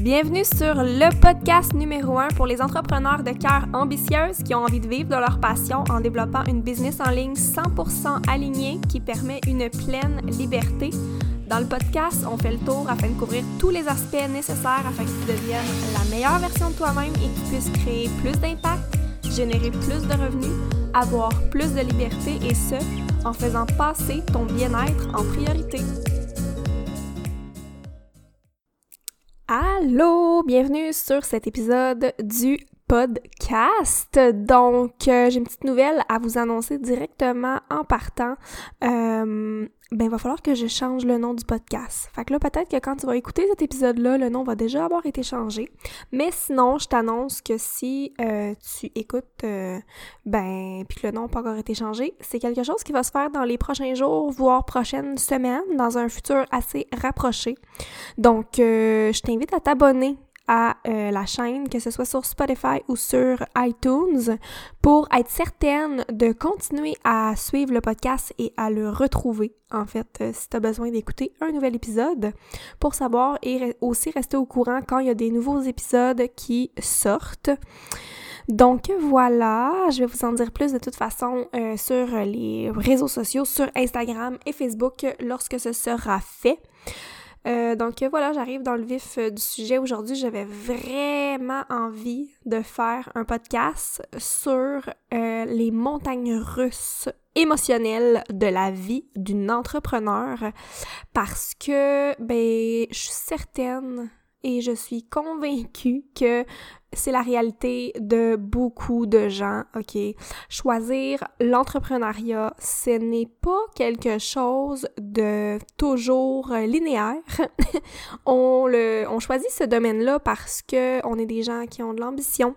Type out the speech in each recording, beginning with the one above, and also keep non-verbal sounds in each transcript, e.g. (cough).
Bienvenue sur le podcast numéro 1 pour les entrepreneurs de cœur ambitieuses qui ont envie de vivre de leur passion en développant une business en ligne 100% alignée qui permet une pleine liberté. Dans le podcast, on fait le tour afin de couvrir tous les aspects nécessaires afin que tu deviennes la meilleure version de toi-même et que tu puisses créer plus d'impact, générer plus de revenus, avoir plus de liberté et ce, en faisant passer ton bien-être en priorité. Allô, bienvenue sur cet épisode du podcast. Donc, euh, j'ai une petite nouvelle à vous annoncer directement en partant. Euh, ben, il va falloir que je change le nom du podcast. Fait que là, peut-être que quand tu vas écouter cet épisode-là, le nom va déjà avoir été changé. Mais sinon, je t'annonce que si euh, tu écoutes, ben, puis que le nom n'a pas encore été changé, c'est quelque chose qui va se faire dans les prochains jours, voire prochaines semaines, dans un futur assez rapproché. Donc, je t'invite à t'abonner à euh, la chaîne, que ce soit sur Spotify ou sur iTunes, pour être certaine de continuer à suivre le podcast et à le retrouver, en fait, euh, si tu as besoin d'écouter un nouvel épisode, pour savoir et aussi rester au courant quand il y a des nouveaux épisodes qui sortent. Donc voilà, je vais vous en dire plus de toute façon euh, sur les réseaux sociaux, sur Instagram et Facebook lorsque ce sera fait. Euh, donc voilà, j'arrive dans le vif euh, du sujet. Aujourd'hui, j'avais vraiment envie de faire un podcast sur euh, les montagnes russes émotionnelles de la vie d'une entrepreneur parce que ben je suis certaine et je suis convaincue que c'est la réalité de beaucoup de gens, OK? Choisir l'entrepreneuriat, ce n'est pas quelque chose de toujours linéaire. (laughs) on, le, on choisit ce domaine-là parce que on est des gens qui ont de l'ambition,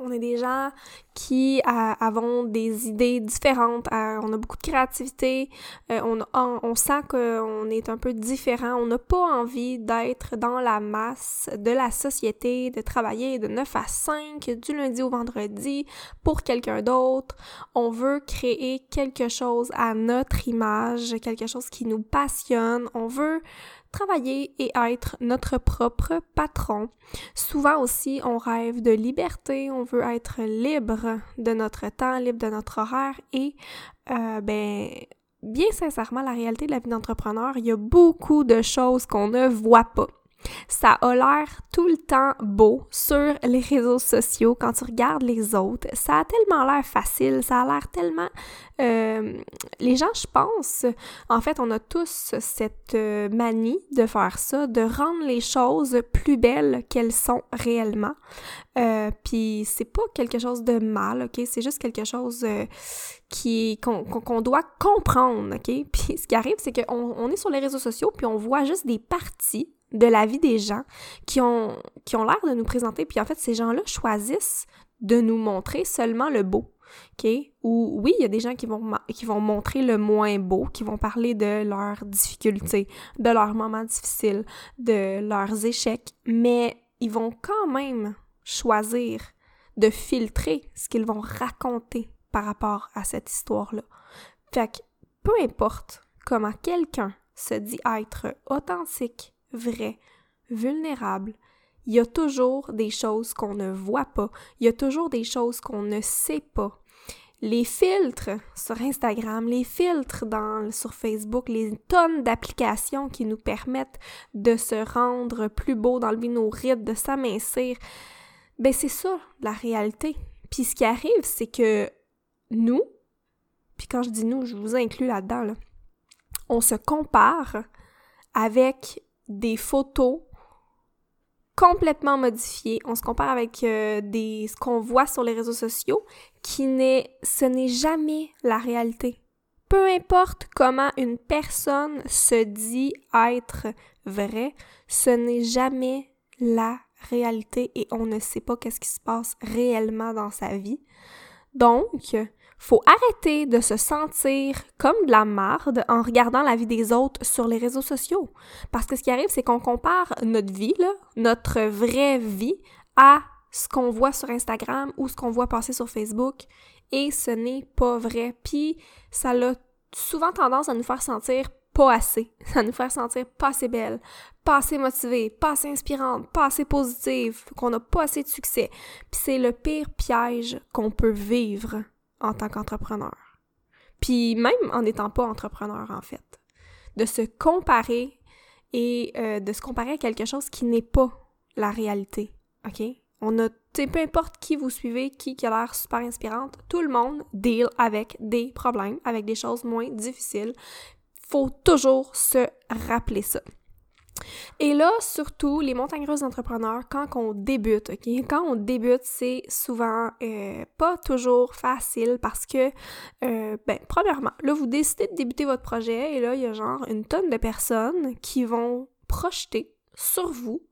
on est des gens qui avons des idées différentes, on a beaucoup de créativité, euh, on, on, sent qu'on est un peu différent, on n'a pas envie d'être dans la masse de la société, de travailler de 9 à 5 du lundi au vendredi pour quelqu'un d'autre. On veut créer quelque chose à notre image, quelque chose qui nous passionne, on veut travailler et être notre propre patron. Souvent aussi, on rêve de liberté, on veut être libre de notre temps, libre de notre horaire et, euh, ben, bien sincèrement, la réalité de la vie d'entrepreneur, il y a beaucoup de choses qu'on ne voit pas. Ça a l'air tout le temps beau sur les réseaux sociaux quand tu regardes les autres. Ça a tellement l'air facile, ça a l'air tellement... Euh, les gens, je pense, en fait, on a tous cette euh, manie de faire ça, de rendre les choses plus belles qu'elles sont réellement. Euh, Puis c'est pas quelque chose de mal, ok? C'est juste quelque chose qu'on doit comprendre, ok? (laughs) Puis ce qui arrive, c'est qu'on on est sur les réseaux sociaux, puis on voit juste des parties de la vie des gens qui ont, qui ont l'air de nous présenter. Puis en fait, ces gens-là choisissent de nous montrer seulement le beau. OK? Ou oui, il y a des gens qui vont, qui vont montrer le moins beau, qui vont parler de leurs difficultés, de leurs moments difficiles, de leurs échecs, mais ils vont quand même choisir de filtrer ce qu'ils vont raconter par rapport à cette histoire-là. Fait que peu importe comment quelqu'un se dit être authentique, vrai, vulnérable, il y a toujours des choses qu'on ne voit pas, il y a toujours des choses qu'on ne sait pas. Les filtres sur Instagram, les filtres dans, sur Facebook, les tonnes d'applications qui nous permettent de se rendre plus beau, d'enlever nos rides, de s'amincir, ben c'est ça la réalité. Puis ce qui arrive, c'est que nous, puis quand je dis nous, je vous inclus là-dedans, là, on se compare avec des photos complètement modifiées. On se compare avec euh, des ce qu'on voit sur les réseaux sociaux qui n'est ce n'est jamais la réalité. Peu importe comment une personne se dit être vrai, ce n'est jamais la réalité et on ne sait pas qu'est-ce qui se passe réellement dans sa vie. Donc, faut arrêter de se sentir comme de la marde en regardant la vie des autres sur les réseaux sociaux. Parce que ce qui arrive, c'est qu'on compare notre vie, notre vraie vie, à ce qu'on voit sur Instagram ou ce qu'on voit passer sur Facebook. Et ce n'est pas vrai. Puis ça a souvent tendance à nous faire sentir pas assez. (laughs) Ça nous fait sentir pas assez belle, pas assez motivée, pas assez inspirante, pas assez positive, qu'on n'a pas assez de succès. Puis c'est le pire piège qu'on peut vivre en tant qu'entrepreneur. Puis même en n'étant pas entrepreneur, en fait. De se comparer et euh, de se comparer à quelque chose qui n'est pas la réalité. OK? On a, peu importe qui vous suivez, qui, qui a l'air super inspirante, tout le monde deal avec des problèmes, avec des choses moins difficiles. Faut toujours se rappeler ça. Et là, surtout, les montagnes russes d'entrepreneurs, quand on débute? Quand on débute, c'est souvent euh, pas toujours facile parce que, euh, ben, premièrement, là, vous décidez de débuter votre projet et là, il y a genre une tonne de personnes qui vont projeter sur vous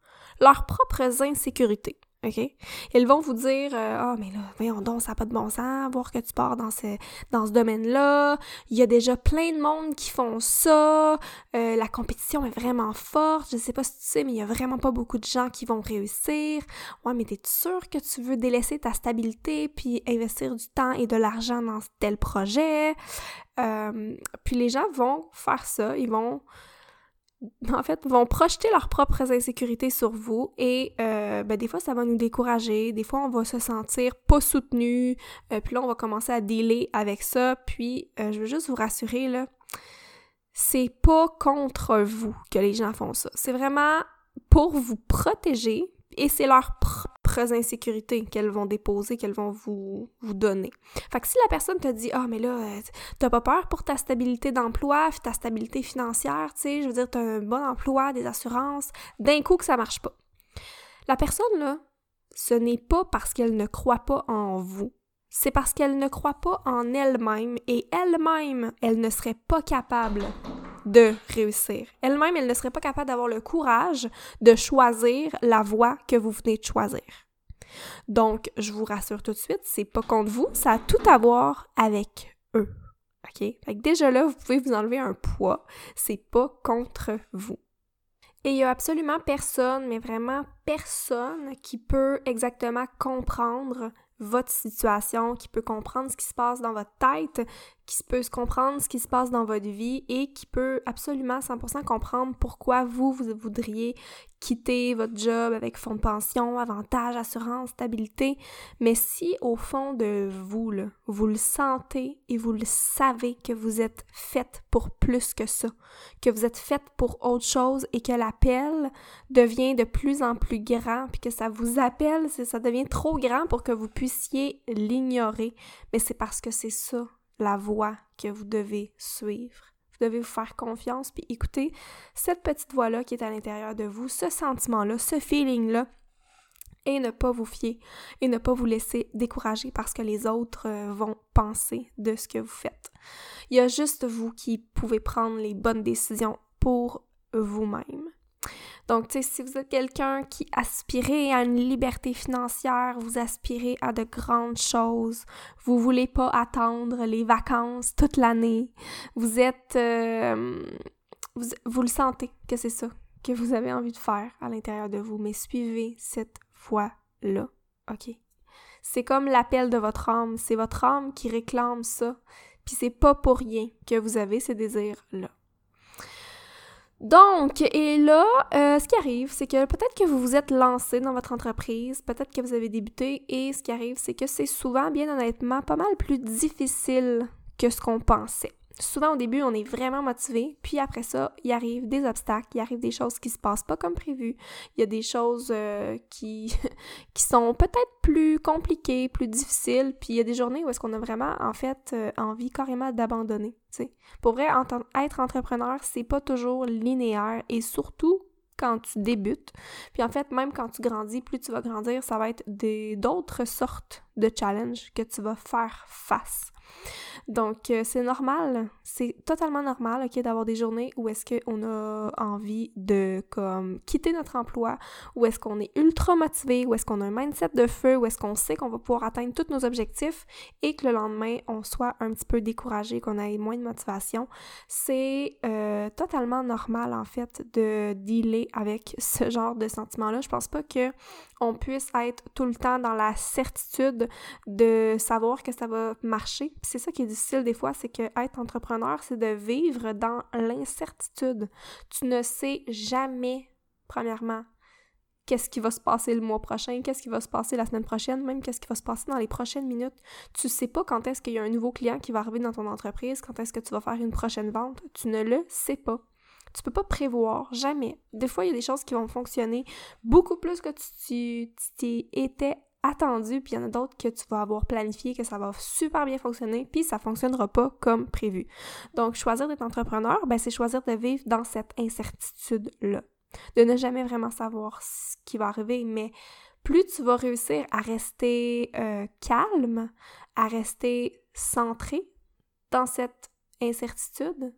leurs propres insécurités. OK? Ils vont vous dire euh, Ah, mais là, voyons donc, ça n'a pas de bon sens, voir que tu pars dans ce, dans ce domaine-là. Il y a déjà plein de monde qui font ça. Euh, la compétition est vraiment forte. Je sais pas si tu sais, mais il y a vraiment pas beaucoup de gens qui vont réussir. Ouais, mais t'es sûr que tu veux délaisser ta stabilité puis investir du temps et de l'argent dans tel projet? Euh, puis les gens vont faire ça. Ils vont en fait, vont projeter leurs propres insécurités sur vous et euh, ben, des fois, ça va nous décourager, des fois, on va se sentir pas soutenu, euh, puis là, on va commencer à dealer avec ça, puis euh, je veux juste vous rassurer, là, c'est pas contre vous que les gens font ça, c'est vraiment pour vous protéger et c'est leur propres insécurités qu'elles vont déposer, qu'elles vont vous, vous donner. Fait que si la personne te dit « Ah, mais là, euh, t'as pas peur pour ta stabilité d'emploi, ta stabilité financière, tu sais, je veux dire, t'as un bon emploi, des assurances, d'un coup que ça marche pas. » La personne, là, ce n'est pas parce qu'elle ne croit pas en vous, c'est parce qu'elle ne croit pas en elle-même et elle-même, elle ne serait pas capable de réussir. Elle-même, elle ne serait pas capable d'avoir le courage de choisir la voie que vous venez de choisir. Donc, je vous rassure tout de suite, c'est pas contre vous, ça a tout à voir avec eux. OK? Déjà là, vous pouvez vous enlever un poids, c'est pas contre vous. Et il y a absolument personne, mais vraiment personne qui peut exactement comprendre votre situation, qui peut comprendre ce qui se passe dans votre tête, qui peut se comprendre ce qui se passe dans votre vie et qui peut absolument 100% comprendre pourquoi vous, vous voudriez quitter votre job avec fonds de pension, avantages, assurance, stabilité. Mais si au fond de vous, là, vous le sentez et vous le savez que vous êtes faite pour plus que ça, que vous êtes faite pour autre chose et que l'appel devient de plus en plus grand, puis que ça vous appelle, ça devient trop grand pour que vous puissiez l'ignorer, mais c'est parce que c'est ça la voie que vous devez suivre. Vous devez vous faire confiance puis écouter cette petite voix-là qui est à l'intérieur de vous, ce sentiment-là, ce feeling-là, et ne pas vous fier et ne pas vous laisser décourager parce que les autres euh, vont penser de ce que vous faites. Il y a juste vous qui pouvez prendre les bonnes décisions pour vous-même. Donc, tu sais, si vous êtes quelqu'un qui aspirez à une liberté financière, vous aspirez à de grandes choses, vous voulez pas attendre les vacances toute l'année, vous êtes... Euh, vous, le sentez que c'est ça que vous avez envie de faire à l'intérieur de vous, mais suivez cette voie-là, OK? C'est comme l'appel de votre âme, c'est votre âme qui réclame ça, puis c'est pas pour rien que vous avez ces désirs-là. Donc, et là, euh, ce qui arrive, c'est que peut-être que vous vous êtes lancé dans votre entreprise, peut-être que vous avez débuté, et ce qui arrive, c'est que c'est souvent, bien honnêtement, pas mal plus difficile que ce qu'on pensait. Souvent au début, on est vraiment motivé, puis après ça, il arrive des obstacles, il arrive des choses qui se passent pas comme prévu, il y a des choses euh, qui, (laughs) qui sont peut-être plus compliquées, plus difficiles, puis il y a des journées où est-ce qu'on a vraiment, en fait, euh, envie carrément d'abandonner, tu sais. Pour vrai, être entrepreneur, c'est pas toujours linéaire, et surtout quand tu débutes. Puis en fait, même quand tu grandis, plus tu vas grandir, ça va être d'autres sortes de challenges que tu vas faire face. Donc, euh, c'est normal, c'est totalement normal, OK, d'avoir des journées où est-ce qu'on a envie de, comme, quitter notre emploi, où est-ce qu'on est ultra motivé, où est-ce qu'on a un mindset de feu, où est-ce qu'on sait qu'on va pouvoir atteindre tous nos objectifs et que le lendemain, on soit un petit peu découragé, qu'on ait moins de motivation. C'est euh, totalement normal, en fait, de dealer avec ce genre de sentiments-là. Je pense pas que on puisse être tout le temps dans la certitude de savoir que ça va marcher c'est ça qui est difficile des fois, c'est que être entrepreneur, c'est de vivre dans l'incertitude. Tu ne sais jamais, premièrement, qu'est-ce qui va se passer le mois prochain, qu'est-ce qui va se passer la semaine prochaine, même qu'est-ce qui va se passer dans les prochaines minutes. Tu sais pas quand est-ce qu'il y a un nouveau client qui va arriver dans ton entreprise, quand est-ce que tu vas faire une prochaine vente. Tu ne le sais pas. Tu peux pas prévoir, jamais. Des fois, il y a des choses qui vont fonctionner beaucoup plus que tu t'y étais attendu, puis il y en a d'autres que tu vas avoir planifié, que ça va super bien fonctionner, puis ça fonctionnera pas comme prévu. Donc, choisir d'être entrepreneur, ben, c'est choisir de vivre dans cette incertitude-là. De ne jamais vraiment savoir ce qui va arriver, mais plus tu vas réussir à rester euh, calme, à rester centré dans cette incertitude,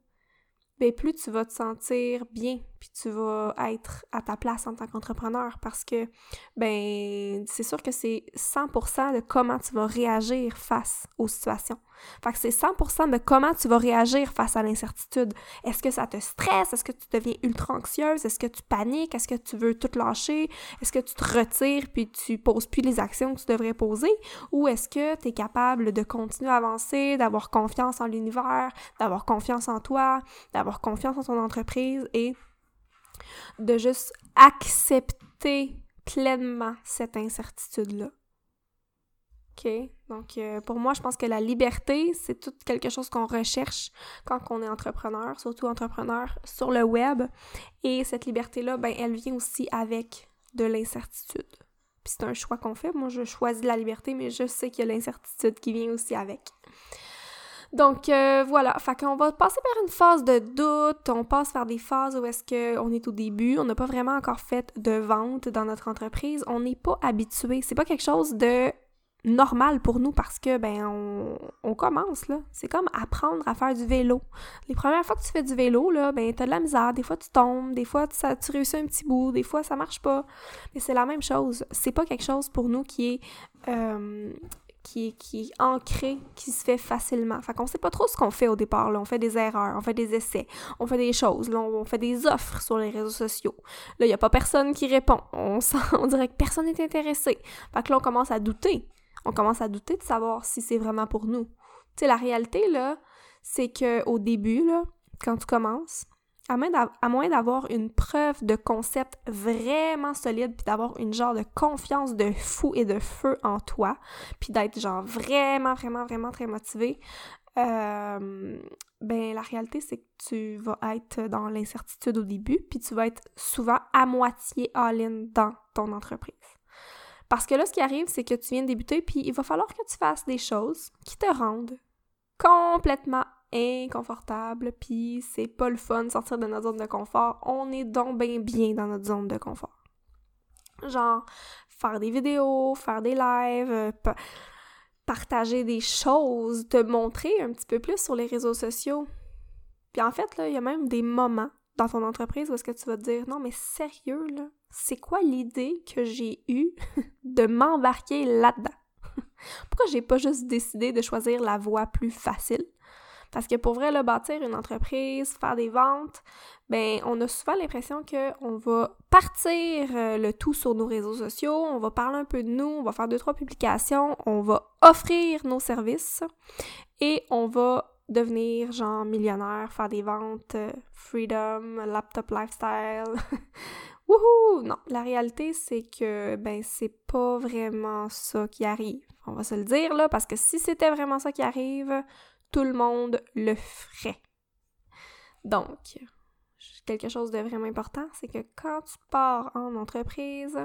ben plus tu vas te sentir bien, puis tu vas être à ta place en tant qu'entrepreneur parce que ben c'est sûr que c'est 100% de comment tu vas réagir face aux situations. Fait que c'est 100% de comment tu vas réagir face à l'incertitude. Est-ce que ça te stresse? Est-ce que tu deviens ultra anxieuse? Est-ce que tu paniques? Est-ce que tu veux tout lâcher? Est-ce que tu te retires puis tu poses plus les actions que tu devrais poser? Ou est-ce que tu es capable de continuer à avancer, d'avoir confiance en l'univers, d'avoir confiance en toi, d'avoir confiance en ton entreprise et de juste accepter pleinement cette incertitude-là. OK? Donc, euh, pour moi, je pense que la liberté, c'est tout quelque chose qu'on recherche quand on est entrepreneur, surtout entrepreneur sur le web. Et cette liberté-là, ben, elle vient aussi avec de l'incertitude. Puis c'est un choix qu'on fait. Moi, je choisis la liberté, mais je sais qu'il y a l'incertitude qui vient aussi avec. Donc euh, voilà, fait qu'on va passer par une phase de doute, on passe par des phases où est-ce qu'on est au début, on n'a pas vraiment encore fait de vente dans notre entreprise, on n'est pas habitué, c'est pas quelque chose de normal pour nous parce que ben on, commence là, c'est comme apprendre à faire du vélo. Les premières fois que tu fais du vélo là, ben t'as de la misère, des fois tu tombes, des fois tu, ça, tu réussis un petit bout, des fois ça marche pas, mais c'est la même chose. C'est pas quelque chose pour nous qui est euh, qui, qui est ancré, qui se fait facilement. Fait qu'on sait pas trop ce qu'on fait au départ. Là. On fait des erreurs, on fait des essais, on fait des choses, là, on fait des offres sur les réseaux sociaux. Là, il n'y a pas personne qui répond. (laughs) On, sent, on dirait que personne n'est intéressé. Fait que là, on commence à douter. On commence à douter de savoir si c'est vraiment pour nous. Tu sais, la réalité, là, c'est qu'au début, là, quand tu commences, à moins d'avoir une preuve de concept vraiment solide, puis d'avoir une genre de confiance de fou et de feu en toi, puis d'être genre vraiment, vraiment, vraiment très motivé, euh, ben la réalité c'est que tu vas être dans l'incertitude au début, puis tu vas être souvent à moitié all-in dans ton entreprise. Parce que là, ce qui arrive, c'est que tu viens de débuter, puis il va falloir que tu fasses des choses qui te rendent complètement inconfortable, puis c'est pas le fun sortir de notre zone de confort. On est donc bien bien dans notre zone de confort. Genre, faire des vidéos, faire des lives, euh, partager des choses, te montrer un petit peu plus sur les réseaux sociaux. Puis en fait, là, il y a même des moments dans ton entreprise où est-ce que tu vas te dire non mais sérieux là, c'est quoi l'idée que j'ai eue (laughs) de m'embarquer là-dedans? (laughs) Pourquoi j'ai pas juste décidé de choisir la voie plus facile? Parce que pour vrai, bâtir une entreprise, faire des ventes, ben on a souvent l'impression qu'on va partir euh, le tout sur nos réseaux sociaux, on va parler un peu de nous, on va faire deux, trois publications, on va offrir nos services et on va devenir genre millionnaire, faire des ventes, euh, freedom, laptop lifestyle. (laughs) Wouhou! Non, la réalité c'est que ben c'est pas vraiment ça qui arrive. On va se le dire là parce que si c'était vraiment ça qui arrive, tout le monde le ferait. Donc, quelque chose de vraiment important, c'est que quand tu pars en entreprise,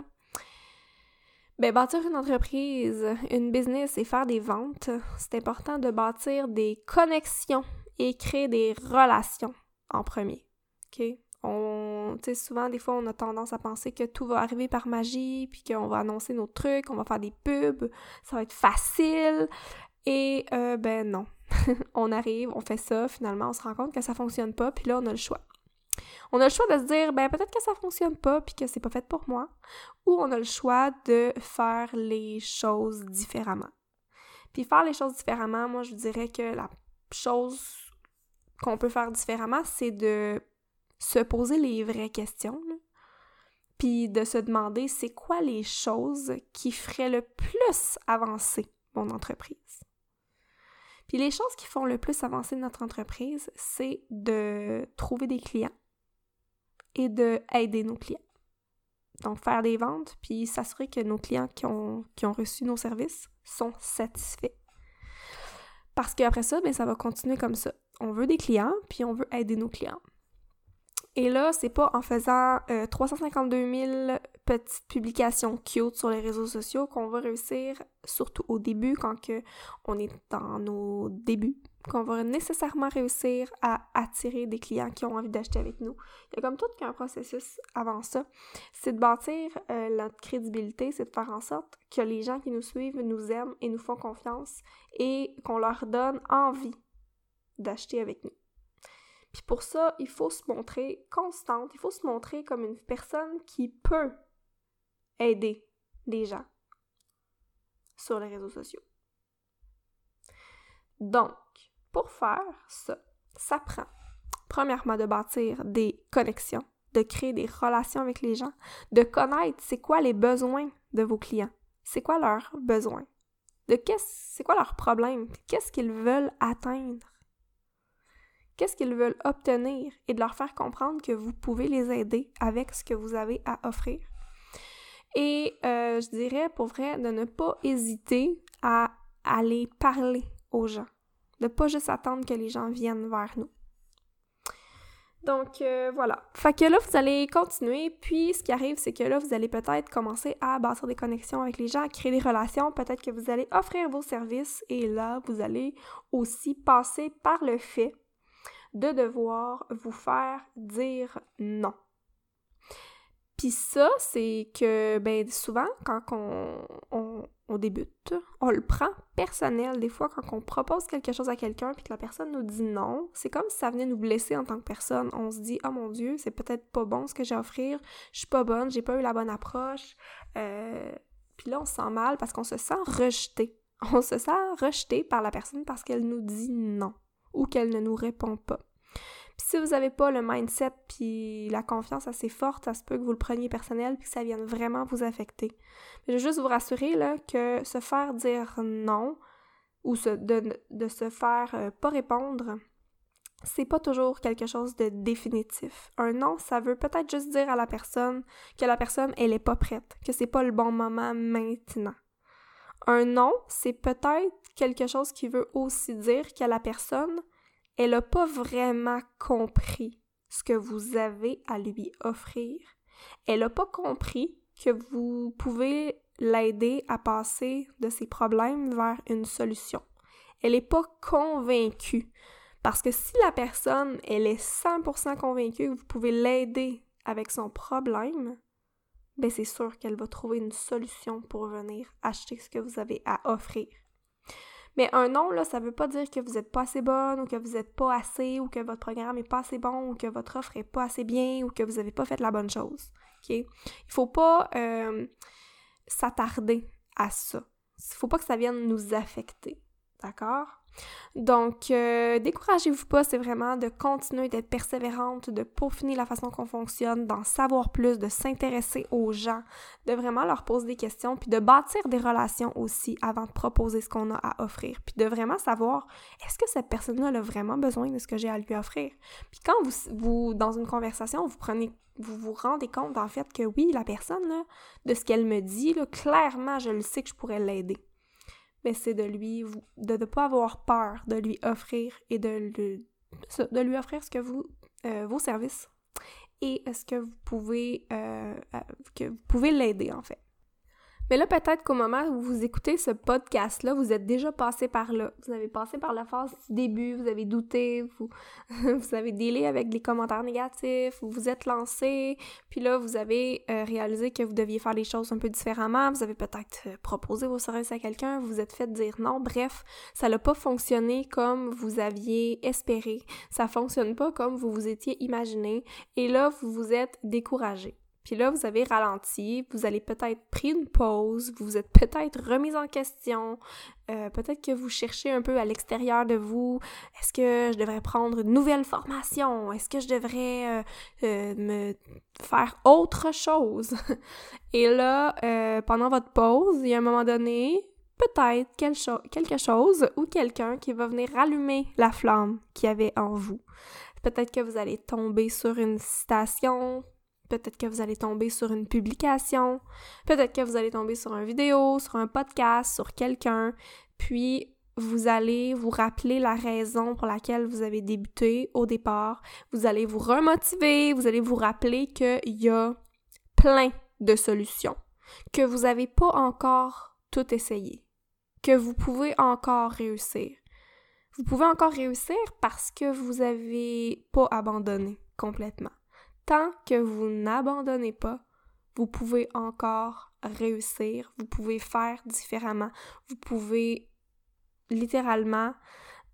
ben, bâtir une entreprise, une business et faire des ventes, c'est important de bâtir des connexions et créer des relations en premier. OK? Souvent, des fois, on a tendance à penser que tout va arriver par magie, puis qu'on va annoncer nos trucs, on va faire des pubs, ça va être facile. Et, euh, ben non. (laughs) on arrive, on fait ça, finalement, on se rend compte que ça fonctionne pas, puis là, on a le choix. On a le choix de se dire, ben peut-être que ça fonctionne pas, puis que c'est pas fait pour moi, ou on a le choix de faire les choses différemment. Puis faire les choses différemment, moi, je dirais que la chose qu'on peut faire différemment, c'est de se poser les vraies questions, puis de se demander c'est quoi les choses qui feraient le plus avancer mon entreprise? Puis les choses qui font le plus avancer notre entreprise, c'est de trouver des clients et de aider nos clients. Donc, faire des ventes, puis s'assurer que nos clients qui ont, qui ont reçu nos services sont satisfaits. Parce qu'après ça, bien, ça va continuer comme ça. On veut des clients, puis on veut aider nos clients. Et là, c'est pas en faisant 352 euh, 000 petites publications cute sur les réseaux sociaux qu'on va réussir, surtout au début, quand que on est dans nos débuts, qu'on va nécessairement réussir à attirer des clients qui ont envie d'acheter avec nous. Il y a comme tout qu'un processus avant ça. C'est de bâtir euh, notre crédibilité, c'est de faire en sorte que les gens qui nous suivent nous aiment et nous font confiance et qu'on leur donne envie d'acheter avec nous. Puis pour ça, il faut se montrer constante, il faut se montrer comme une personne qui peut aider les gens sur les réseaux sociaux. Donc, pour faire ça, ça prend premièrement de bâtir des connexions, de créer des relations avec les gens, de connaître c'est quoi les besoins de vos clients, c'est quoi leurs besoins, de qu'est-ce, c'est quoi leurs problèmes, qu'est-ce qu'ils veulent atteindre qu'est-ce qu'ils veulent obtenir et de leur faire comprendre que vous pouvez les aider avec ce que vous avez à offrir. Et euh, je dirais pour vrai de ne pas hésiter à aller parler aux gens, de pas juste attendre que les gens viennent vers nous. Donc euh, voilà. Fait que là, vous allez continuer, puis ce qui arrive, c'est que là, vous allez peut-être commencer à bâtir des connexions avec les gens, à créer des relations, peut-être que vous allez offrir vos services, et là, vous allez aussi passer par le fait de devoir vous faire dire non. Puis ça, c'est que ben souvent, quand on, on, débute, on le prend personnel. Des fois, quand on propose quelque chose à quelqu'un puis que la personne nous dit non, c'est comme si ça venait nous blesser en tant que personne. On se dit « Oh mon Dieu, c'est peut-être pas bon ce que j'ai à offrir, je suis pas bonne, j'ai pas eu la bonne approche. Euh, Puis là, on se sent mal parce qu'on se sent rejeté. On se sent rejeté par la personne parce qu'elle nous dit non ou qu'elle ne nous répond pas. Si vous n'avez pas le mindset puis la confiance assez forte, ça se peut que vous le preniez personnel puis que ça vienne vraiment vous affecter. Mais je veux juste vous rassurer là, que se faire dire non ou de, se faire euh, pas répondre, c'est pas toujours quelque chose de définitif. Un non, ça veut peut-être juste dire à la personne que la personne, elle est pas prête, que c'est pas le bon moment maintenant. Un non, c'est peut-être quelque chose qui veut aussi dire que la personne, elle n'a pas vraiment compris ce que vous avez à lui offrir. Elle n'a pas compris que vous pouvez l'aider à passer de ses problèmes vers une solution. Elle n'est pas convaincue. Parce que si la personne, elle est 100% convaincue que vous pouvez l'aider avec son problème, ben c'est sûr qu'elle va trouver une solution pour venir acheter ce que vous avez à offrir. Mais un non, là, ça veut pas dire que vous êtes pas assez bonne ou que vous êtes pas assez ou que votre programme est pas assez bon ou que votre offre est pas assez bien ou que vous avez pas fait la bonne chose. OK? Il faut pas euh, s'attarder à ça. Il faut pas que ça vienne nous affecter. D'accord? Donc, euh, découragez-vous pas, c'est vraiment de continuer d'être persévérante, de peaufiner la façon qu'on fonctionne, d'en savoir plus, de s'intéresser aux gens, de vraiment leur poser des questions, puis de bâtir des relations aussi avant de proposer ce qu'on a à offrir, puis de vraiment savoir est-ce que cette personne-là a vraiment besoin de ce que j'ai à lui offrir? Puis quand vous, dans une conversation, vous prenez vous vous rendez compte en fait que oui, la personne, là, de ce qu'elle me dit, là, clairement, je le sais que je pourrais l'aider mais c'est de lui, de ne pas avoir peur de lui offrir et de, lui offrir euh, vos services et ce que vous pouvez, euh, euh, que vous pouvez l'aider en fait. Mais là, peut-être qu'au moment où vous écoutez ce podcast-là, vous êtes déjà passé par là. Vous avez passé par la phase du début, vous avez douté, vous, (laughs) avez délai avec les commentaires négatifs, vous vous êtes lancé, puis là, vous avez euh, réalisé que vous deviez faire les choses un peu différemment, vous avez peut-être euh, proposé vos services à quelqu'un, vous vous êtes fait dire non, bref, ça n'a pas fonctionné comme vous aviez espéré, ça fonctionne pas comme vous vous étiez imaginé, et là, vous vous êtes découragé. Puis là, vous avez ralenti, vous allez peut-être pris une pause, vous vous êtes peut-être remis en question, euh, peut-être que vous cherchez un peu à l'extérieur de vous, est-ce que je devrais prendre une nouvelle formation, est-ce que je devrais euh, euh, me faire autre chose? (laughs) Et là, pendant votre pause, il y a un moment donné, peut-être quelque chose ou quelqu'un qui va venir rallumer la flamme qu'il y avait en vous. Peut-être que vous allez tomber sur une citation, peut-être que vous allez tomber sur une publication, peut-être que vous allez tomber sur une vidéo, sur un podcast, sur quelqu'un, puis vous allez vous rappeler la raison pour laquelle vous avez débuté au départ, vous allez vous remotiver, vous allez vous rappeler qu'il y a plein de solutions, que vous n'avez pas encore tout essayé, que vous pouvez encore réussir. Vous pouvez encore réussir parce que vous n'avez pas abandonné complètement. Tant que vous n'abandonnez pas, vous pouvez encore réussir, vous pouvez faire différemment, vous pouvez littéralement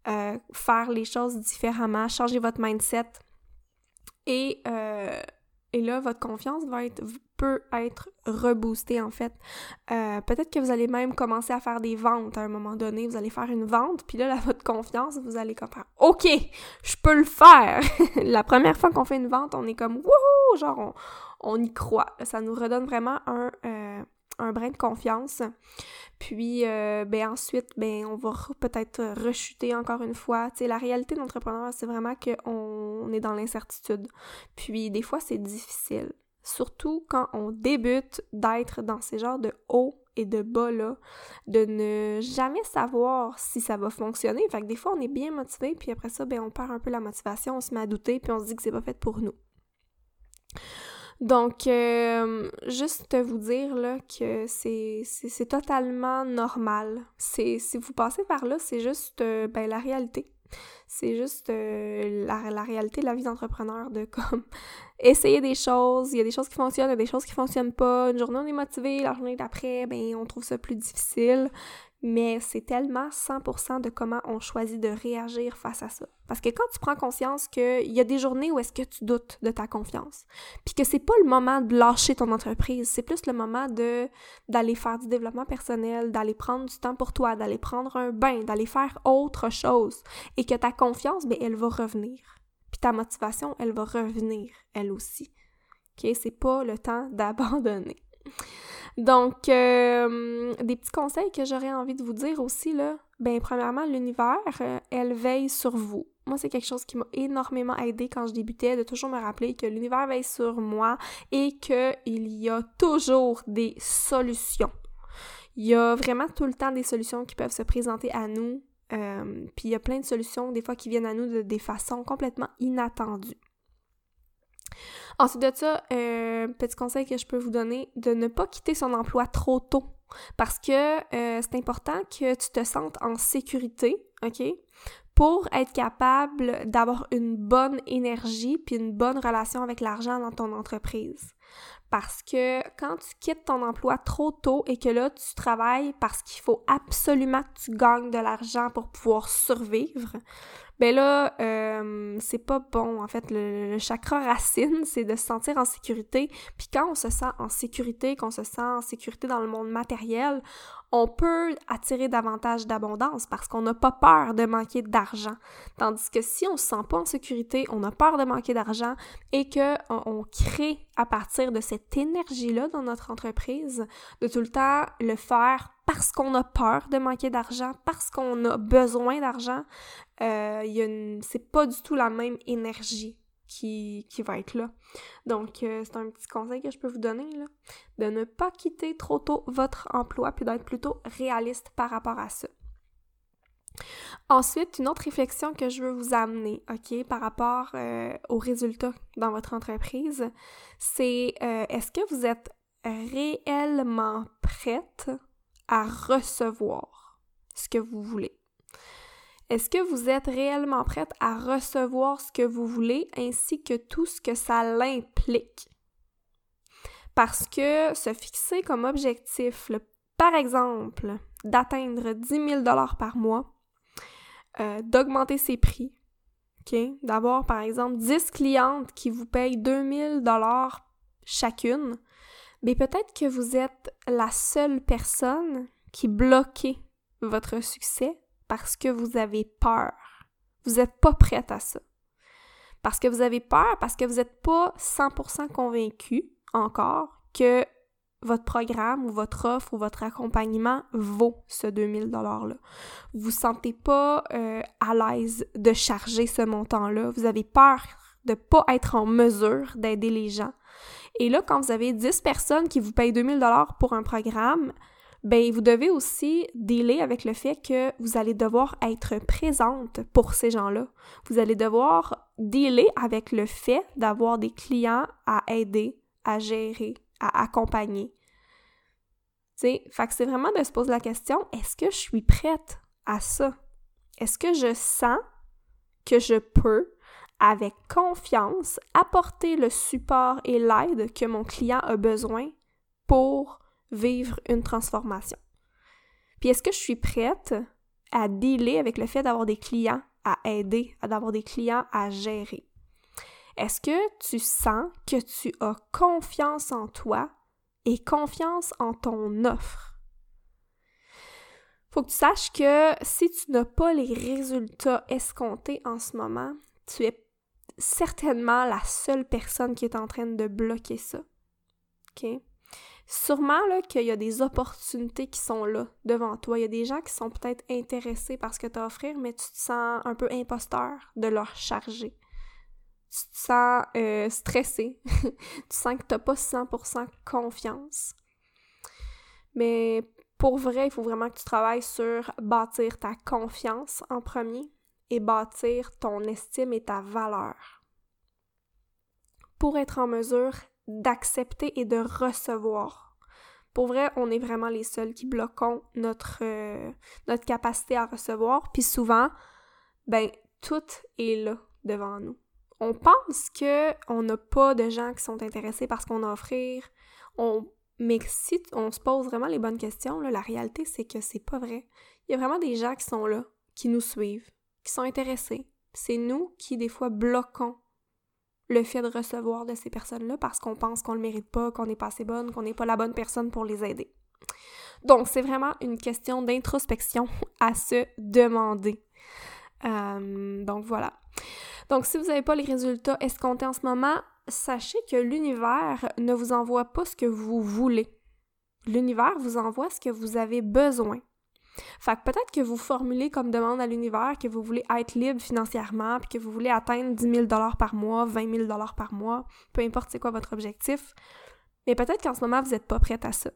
euh, faire les choses différemment, changer votre mindset et, euh, et là, votre confiance va être peut être reboosté en fait. Euh, peut-être que vous allez même commencer à faire des ventes à un moment donné. Vous allez faire une vente, puis là, votre confiance, vous allez comme faire OK, je peux le faire. (laughs) la première fois qu'on fait une vente, on est comme wouhou, genre on, y croit. Ça nous redonne vraiment un, euh, un brin de confiance. Puis, euh, ben ensuite, ben on va peut-être rechuter encore une fois. Tu sais, la réalité d'entrepreneur, c'est vraiment qu'on est dans l'incertitude. Puis, des fois, c'est difficile surtout quand on débute d'être dans ces genres de hauts et de bas là, de ne jamais savoir si ça va fonctionner. Fait que des fois on est bien motivé, puis après ça, ben on perd un peu la motivation, on se met à douter, puis on se dit que c'est pas fait pour nous. Donc, euh, juste vous dire là que c'est, totalement normal. Si vous passez par là, c'est juste euh, ben, la réalité. C'est juste euh, la, réalité de la vie d'entrepreneur, de comme (laughs) essayer des choses, il y a des choses qui fonctionnent, il y a des choses qui fonctionnent pas. Une journée on est motivé, la journée d'après, ben on trouve ça plus difficile mais c'est tellement 100% de comment on choisit de réagir face à ça. Parce que quand tu prends conscience qu'il y a des journées où est-ce que tu doutes de ta confiance, puis que c'est pas le moment de lâcher ton entreprise, c'est plus le moment de d'aller faire du développement personnel, d'aller prendre du temps pour toi, d'aller prendre un bain, d'aller faire autre chose, et que ta confiance, ben, elle va revenir. Puis ta motivation, elle va revenir, elle aussi. OK? C'est pas le temps (laughs) d'abandonner. Donc, euh, des petits conseils que j'aurais envie de vous dire aussi, là. Ben, premièrement, l'univers, euh, elle veille sur vous. Moi, c'est quelque chose qui m'a énormément aidé quand je débutais, de toujours me rappeler que l'univers veille sur moi et qu'il y a toujours des solutions. Il y a vraiment tout le temps des solutions qui peuvent se présenter à nous. Euh, puis il y a plein de solutions, des fois, qui viennent à nous de des façons complètement inattendues. Ensuite de ça, euh, petit conseil que je peux vous donner, de ne pas quitter son emploi trop tôt. Parce que euh, c'est important que tu te sentes en sécurité, OK? Pour être capable d'avoir une bonne énergie puis une bonne relation avec l'argent dans ton entreprise. Parce que quand tu quittes ton emploi trop tôt et que là, tu travailles parce qu'il faut absolument que tu gagnes de l'argent pour pouvoir survivre, ben là, euh, c'est pas bon. En fait, le, chakra racine, c'est de se sentir en sécurité. Puis quand on se sent en sécurité, qu'on se sent en sécurité dans le monde matériel, on peut attirer davantage d'abondance parce qu'on n'a pas peur de manquer d'argent. Tandis que si on se sent pas en sécurité, on a peur de manquer d'argent et que on, crée à partir de cette énergie-là dans notre entreprise, de tout le temps le faire parce qu'on a peur de manquer d'argent, parce qu'on a besoin d'argent, euh, c'est pas du tout la même énergie qui, qui va être là. Donc, euh, c'est un petit conseil que je peux vous donner, là, de ne pas quitter trop tôt votre emploi, puis d'être plutôt réaliste par rapport à ça. Ensuite, une autre réflexion que je veux vous amener, OK, par rapport euh, aux résultats dans votre entreprise, c'est est-ce que vous êtes réellement prête à recevoir ce que vous voulez? Est-ce que vous êtes réellement prête à recevoir ce que vous voulez ainsi que tout ce que ça l'implique? Parce que se fixer comme objectif, par exemple, d'atteindre 10 000 par mois, euh, d'augmenter ses prix, d'avoir par exemple 10 clientes qui vous payent 2 000 chacune, mais peut-être que vous êtes la seule personne qui bloquait votre succès parce que vous avez peur. Vous n'êtes pas prête à ça. Parce que vous avez peur, parce que vous n'êtes pas 100% convaincu encore que votre programme ou votre offre ou votre accompagnement vaut ce 2000 $-là. Vous vous sentez pas euh, à l'aise de charger ce montant-là. Vous avez peur de pas être en mesure d'aider les gens. Et là, quand vous avez 10 personnes qui vous payent 2000 dollars pour un programme, ben vous devez aussi dealer avec le fait que vous allez devoir être présente pour ces gens-là. Vous allez devoir dealer avec le fait d'avoir des clients à aider, à gérer, à accompagner. Tu sais, fait que c'est vraiment de se poser la question, est-ce que je suis prête à ça? Est-ce que je sens que je peux, avec confiance, apporter le support et l'aide que mon client a besoin pour vivre une transformation? Puis est-ce que je suis prête à dealer avec le fait d'avoir des clients à aider, d'avoir des clients à gérer? Est-ce que tu sens que tu as confiance en toi et confiance en ton offre? Faut que tu saches que si tu n'as pas les résultats escomptés en ce moment, tu es certainement la seule personne qui est en train de bloquer ça. Sûrement qu'il y a des opportunités qui sont là devant toi. Il y a des gens qui sont peut-être intéressés par ce que tu as à offrir, mais tu te sens un peu imposteur de leur charger tu te sens euh, stressé, (laughs) tu sens que tu n'as pas 100% confiance. Mais pour vrai, il faut vraiment que tu travailles sur bâtir ta confiance en premier et bâtir ton estime et ta valeur pour être en mesure d'accepter et de recevoir. Pour vrai, on est vraiment les seuls qui bloquons notre, euh, notre capacité à recevoir, puis souvent, ben, tout est là devant nous on pense que on n'a pas de gens qui sont intéressés par ce qu'on a à offrir. On, mais si on se pose vraiment les bonnes questions, la réalité, c'est que c'est pas vrai. Il y a vraiment des gens qui sont là, qui nous suivent, qui sont intéressés. C'est nous qui, des fois, bloquons le fait de recevoir de ces personnes-là parce qu'on pense qu'on le mérite pas, qu'on n'est pas assez bonne, qu'on n'est pas la bonne personne pour les aider. Donc, c'est vraiment une question d'introspection (laughs) à se demander. Euh, donc voilà. Donc, si vous n'avez pas les résultats escomptés en ce moment, sachez que l'univers ne vous envoie pas ce que vous voulez. L'univers vous envoie ce que vous avez besoin. Fait que peut-être que vous formulez comme demande à l'univers que vous voulez être libre financièrement, puis que vous voulez atteindre 10 000 par mois, 20 000 par mois, peu importe c'est quoi votre objectif. Mais peut-être qu'en ce moment, vous n'êtes pas prête à ça.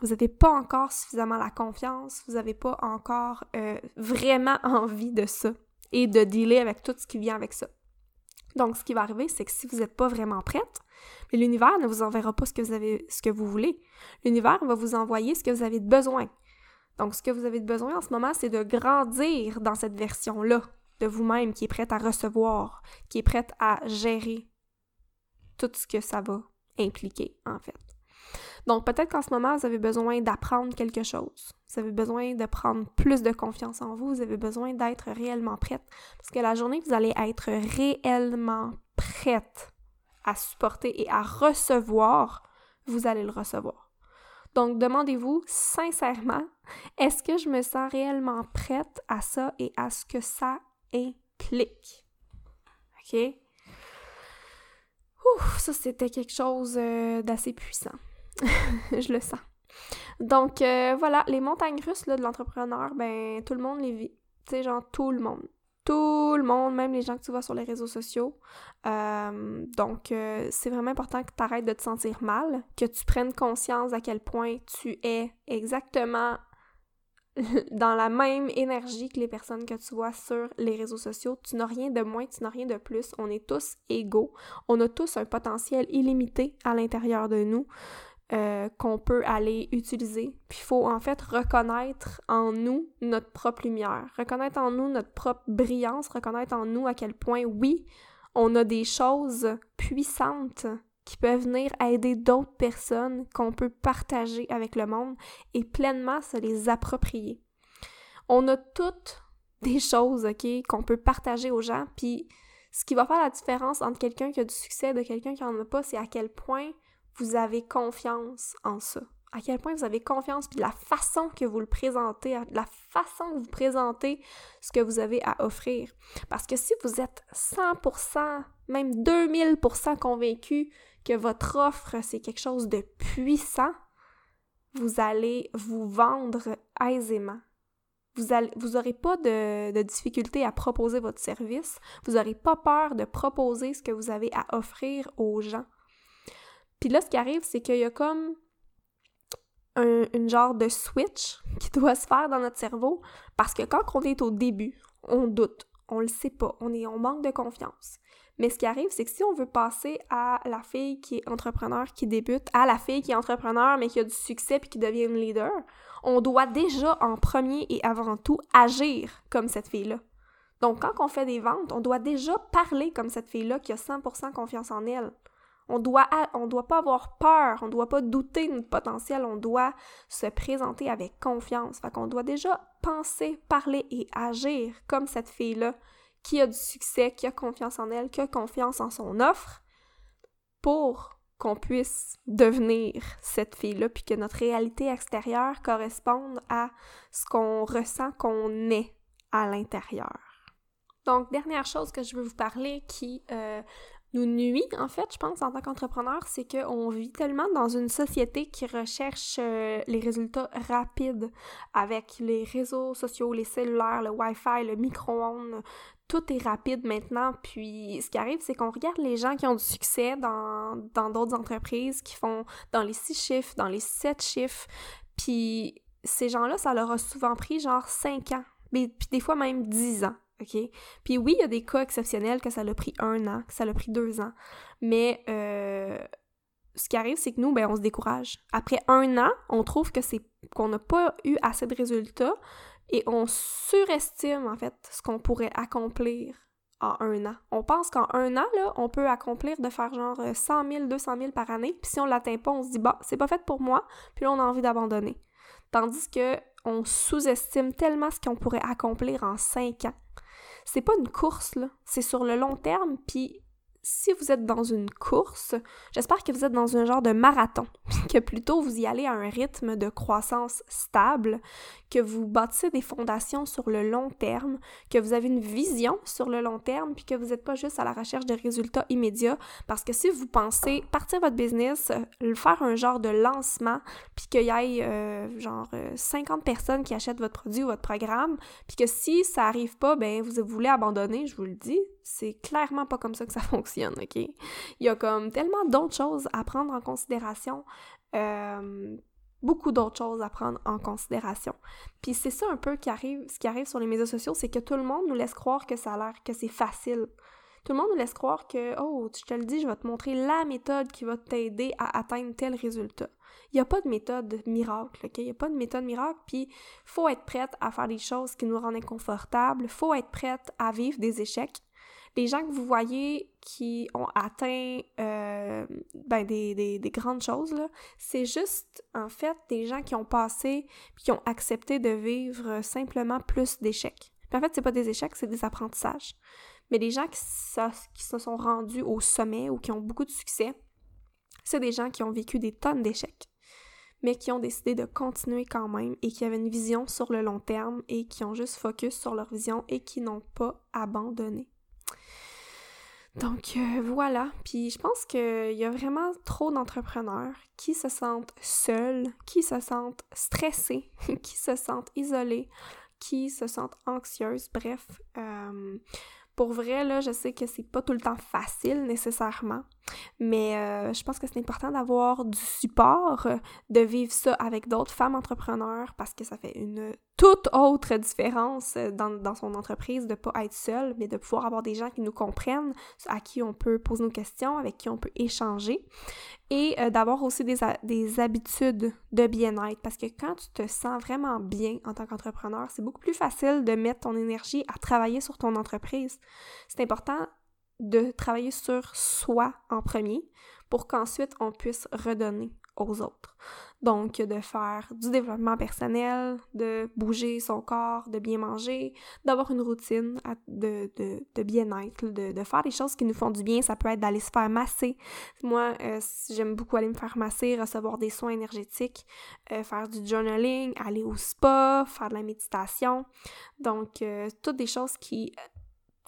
Vous n'avez pas encore suffisamment la confiance, vous n'avez pas encore euh, vraiment (laughs) envie de ça et de dealer avec tout ce qui vient avec ça. Donc, ce qui va arriver, c'est que si vous n'êtes pas vraiment prête, l'univers ne vous enverra pas ce que vous avez, ce que vous voulez. L'univers va vous envoyer ce que vous avez besoin. Donc, ce que vous avez besoin en ce moment, c'est de grandir dans cette version-là de vous-même qui est prête à recevoir, qui est prête à gérer tout ce que ça va impliquer, en fait. Donc peut-être qu'en ce moment, vous avez besoin d'apprendre quelque chose. Vous avez besoin de prendre plus de confiance en vous. Vous avez besoin d'être réellement prête. Parce que la journée que vous allez être réellement prête à supporter et à recevoir, vous allez le recevoir. Donc demandez-vous sincèrement, est-ce que je me sens réellement prête à ça et à ce que ça implique? OK? Ouf, ça c'était quelque chose euh, d'assez puissant. (laughs) je le sens. Donc euh, voilà, les montagnes russes de l'entrepreneur, ben tout le monde les vit. Tu sais, genre tout le monde. Tout le monde, même les gens que tu vois sur les réseaux sociaux. Euh, donc, euh, c'est vraiment important que tu arrêtes de te sentir mal, que tu prennes conscience à quel point tu es exactement (laughs) dans la même énergie que les personnes que tu vois sur les réseaux sociaux. Tu n'as rien de moins, tu n'as rien de plus. On est tous égaux. On a tous un potentiel illimité à l'intérieur de nous. Euh, qu'on peut aller utiliser. Puis il faut en fait reconnaître en nous notre propre lumière, reconnaître en nous notre propre brillance, reconnaître en nous à quel point, oui, on a des choses puissantes qui peuvent venir aider d'autres personnes qu'on peut partager avec le monde et pleinement se les approprier. On a toutes des choses, OK, qu'on peut partager aux gens, puis ce qui va faire la différence entre quelqu'un qui a du succès et quelqu'un qui en a pas, c'est à quel point vous avez confiance en ça. À quel point vous avez confiance, puis la façon que vous le présentez, la façon que vous présentez ce que vous avez à offrir. Parce que si vous êtes 100%, même 2000% convaincu que votre offre, c'est quelque chose de puissant, vous allez vous vendre aisément. Vous n'aurez pas de, de difficulté à proposer votre service. Vous n'aurez pas peur de proposer ce que vous avez à offrir aux gens. Puis là, ce qui arrive, c'est qu'il y a comme un genre de switch (laughs) qui doit se faire dans notre cerveau parce que quand on est au début, on doute, on le sait pas, on, est, on manque de confiance. Mais ce qui arrive, c'est que si on veut passer à la fille qui est entrepreneur, qui débute, à la fille qui est entrepreneur, mais qui a du succès puis qui devient une leader, on doit déjà en premier et avant tout agir comme cette fille-là. Donc, quand on fait des ventes, on doit déjà parler comme cette fille-là qui a 100% confiance en elle. On doit, on doit pas avoir peur, on doit pas douter de notre potentiel, on doit se présenter avec confiance. Fait qu'on doit déjà penser, parler et agir comme cette fille-là qui a du succès, qui a confiance en elle, qui a confiance en son offre pour qu'on puisse devenir cette fille-là, puis que notre réalité extérieure corresponde à ce qu'on ressent qu'on est à l'intérieur. Donc, dernière chose que je veux vous parler qui euh, nous nuit, en fait, je pense, en tant qu'entrepreneur, c'est qu'on vit tellement dans une société qui recherche euh, les résultats rapides avec les réseaux sociaux, les cellulaires, le Wi-Fi, le micro-ondes. Tout est rapide maintenant. Puis, ce qui arrive, c'est qu'on regarde les gens qui ont du succès dans d'autres entreprises, qui font dans les six chiffres, dans les sept chiffres. Puis, ces gens-là, ça leur a souvent pris genre cinq ans, puis des fois même dix ans OK? Puis oui, il y a des cas exceptionnels que ça l'a pris un an, que ça l'a pris deux ans. Mais euh, ce qui arrive, c'est que nous, ben, on se décourage. Après un an, on trouve que c'est qu'on n'a pas eu assez de résultats et on surestime, en fait, ce qu'on pourrait accomplir en un an. On pense qu'en un an, là, on peut accomplir de faire genre 100 000, 200 000 par année. Puis si on l'atteint pas, on se dit, bah, c'est pas fait pour moi. Puis là, on a envie d'abandonner. Tandis que on sous-estime tellement ce qu'on pourrait accomplir en cinq ans c'est pas une course, là. C'est sur le long terme, puis si vous êtes dans une course, j'espère que vous êtes dans un genre de marathon, (laughs) que plutôt vous y allez à un rythme de croissance stable, que vous bâtissez des fondations sur le long terme, que vous avez une vision sur le long terme, puis que vous n'êtes pas juste à la recherche de résultats immédiats, parce que si vous pensez partir votre business, le faire un genre de lancement, puis qu'il y ait euh, genre 50 euh, personnes qui achètent votre produit ou votre programme, puis que si ça arrive pas, ben vous voulez abandonner, je vous le dis, c'est clairement pas comme ça que ça (laughs) fonctionne, Il y a comme tellement d'autres choses à prendre en considération. Euh, beaucoup d'autres choses à prendre en considération. Puis c'est ça un peu qui arrive, ce qui arrive sur les médias sociaux, c'est que tout le monde nous laisse croire que ça a l'air, que c'est facile. Tout le monde nous laisse croire que, oh, je te le dis, je vais te montrer la méthode qui va t'aider à atteindre tel résultat. Il n'y a pas de méthode miracle, OK? Il n'y a pas de méthode miracle, puis faut être prête à faire des choses qui nous rendent inconfortables, faut être prête à vivre des échecs, les gens que vous voyez qui ont atteint euh, ben des, des, des, grandes choses, c'est juste en fait des gens qui ont passé puis qui ont accepté de vivre simplement plus d'échecs. Puis en fait, c'est pas des échecs, c'est des apprentissages. Mais les gens qui, qui se sont rendus au sommet ou qui ont beaucoup de succès, c'est des gens qui ont vécu des tonnes d'échecs mais qui ont décidé de continuer quand même et qui avaient une vision sur le long terme et qui ont juste focus sur leur vision et qui n'ont pas abandonné. Donc euh, voilà, puis je pense qu'il y a vraiment trop d'entrepreneurs qui se sentent seuls, qui se sentent stressés, (laughs) qui se sentent isolés, qui se sentent anxieuses, bref. Euh, pour vrai, là, je sais que c'est pas tout le temps facile nécessairement, mais euh, je pense que c'est important d'avoir du support, de vivre ça avec d'autres femmes entrepreneurs parce que ça fait une toute autre différence dans, dans son entreprise de pas être seule, mais de pouvoir avoir des gens qui nous comprennent, à qui on peut poser nos questions, avec qui on peut échanger et euh, d'avoir aussi des, des habitudes de bien-être parce que quand tu te sens vraiment bien en tant qu'entrepreneur, c'est beaucoup plus facile de mettre ton énergie à travailler sur ton entreprise. C'est important de travailler sur soi en premier pour qu'ensuite on puisse redonner aux autres. Donc, de faire du développement personnel, de bouger son corps, de bien manger, d'avoir une routine de, de, bien-être, de, de, faire des choses qui nous font du bien. Ça peut être d'aller se faire masser. Moi, euh, j'aime beaucoup aller me faire masser, recevoir des soins énergétiques, euh, faire du journaling, aller au spa, faire de la méditation. Donc, euh, toutes des choses qui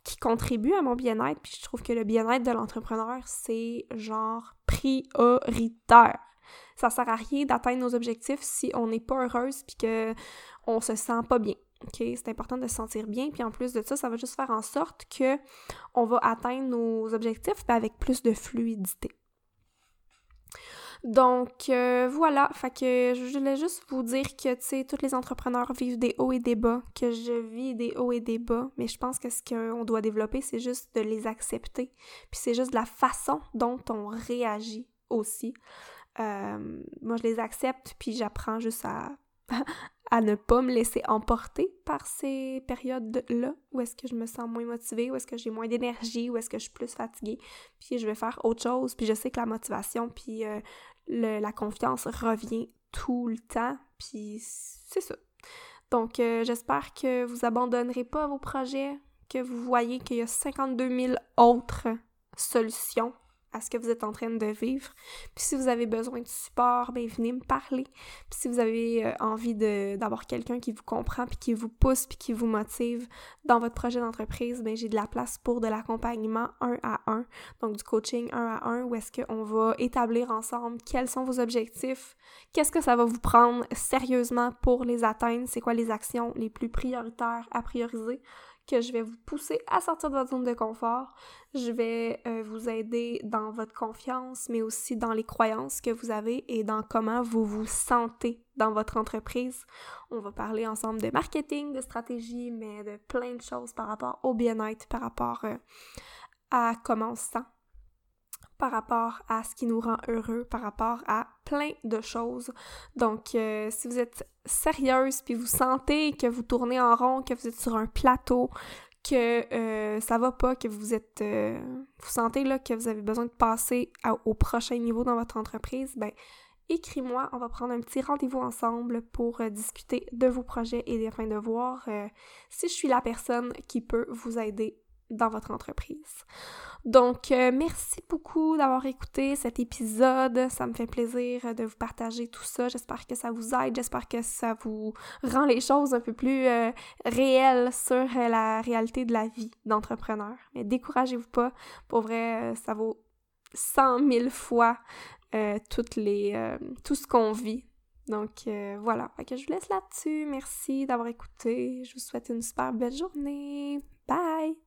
qui contribuent à mon bien-être, puis je trouve que le bien-être de l'entrepreneur, c'est genre prioritaire ça sert à rien d'atteindre nos objectifs si on n'est pas heureuse puis que on se sent pas bien. OK, c'est important de se sentir bien, puis en plus de ça, ça va juste faire en sorte que on va atteindre nos objectifs avec plus de fluidité. Donc euh, voilà, fait que je voulais juste vous dire que tu sais tous les entrepreneurs vivent des hauts et des bas, que je vis des hauts et des bas, mais je pense que ce qu'on doit développer, c'est juste de les accepter. Puis c'est juste la façon dont on réagit aussi. Euh, moi je les accepte puis j'apprends juste à (laughs) à ne pas me laisser emporter par ces périodes-là, où est-ce que je me sens moins motivée, où est-ce que j'ai moins d'énergie, où est-ce que je suis plus fatiguée, puis je vais faire autre chose, puis je sais que la motivation, puis euh, la confiance revient tout le temps, puis c'est ça. Donc, euh, j'espère que vous abandonnerez pas vos projets, que vous voyez qu'il y a 52 000 autres solutions à ce que vous êtes en train de vivre. Puis si vous avez besoin de support, ben venez me parler. Puis si vous avez euh, envie d'avoir quelqu'un qui vous comprend, puis qui vous pousse, puis qui vous motive dans votre projet d'entreprise, ben j'ai de la place pour de l'accompagnement un à un, donc du coaching un à un, où est-ce qu'on va établir ensemble quels sont vos objectifs, qu'est-ce que ça va vous prendre sérieusement pour les atteindre, c'est quoi les actions les plus prioritaires à prioriser, que je vais vous pousser à sortir de votre zone de confort. Je vais euh, vous aider dans votre confiance, mais aussi dans les croyances que vous avez et dans comment vous vous sentez dans votre entreprise. On va parler ensemble de marketing, de stratégie, mais de plein de choses par rapport au bien-être, par rapport euh, à comment on se sent par rapport à ce qui nous rend heureux, par rapport à plein de choses. Donc, euh, si vous êtes sérieuse, puis vous sentez que vous tournez en rond, que vous êtes sur un plateau, que euh, ça va pas, que vous êtes, euh, vous sentez là que vous avez besoin de passer au prochain niveau dans votre entreprise, ben écris-moi, on va prendre un petit rendez-vous ensemble pour discuter de vos projets et afin de voir si je suis la personne qui peut vous aider dans votre entreprise. Donc, euh, merci beaucoup d'avoir écouté cet épisode. Ça me fait plaisir de vous partager tout ça. J'espère que ça vous aide. J'espère que ça vous rend les choses un peu plus euh, réelles sur euh, la réalité de la vie d'entrepreneur. Mais découragez-vous pas. Pour vrai, ça vaut cent mille fois toutes les, tout ce qu'on vit. Donc voilà, que je vous laisse là-dessus. Merci d'avoir écouté. Je vous souhaite une super belle journée. Bye!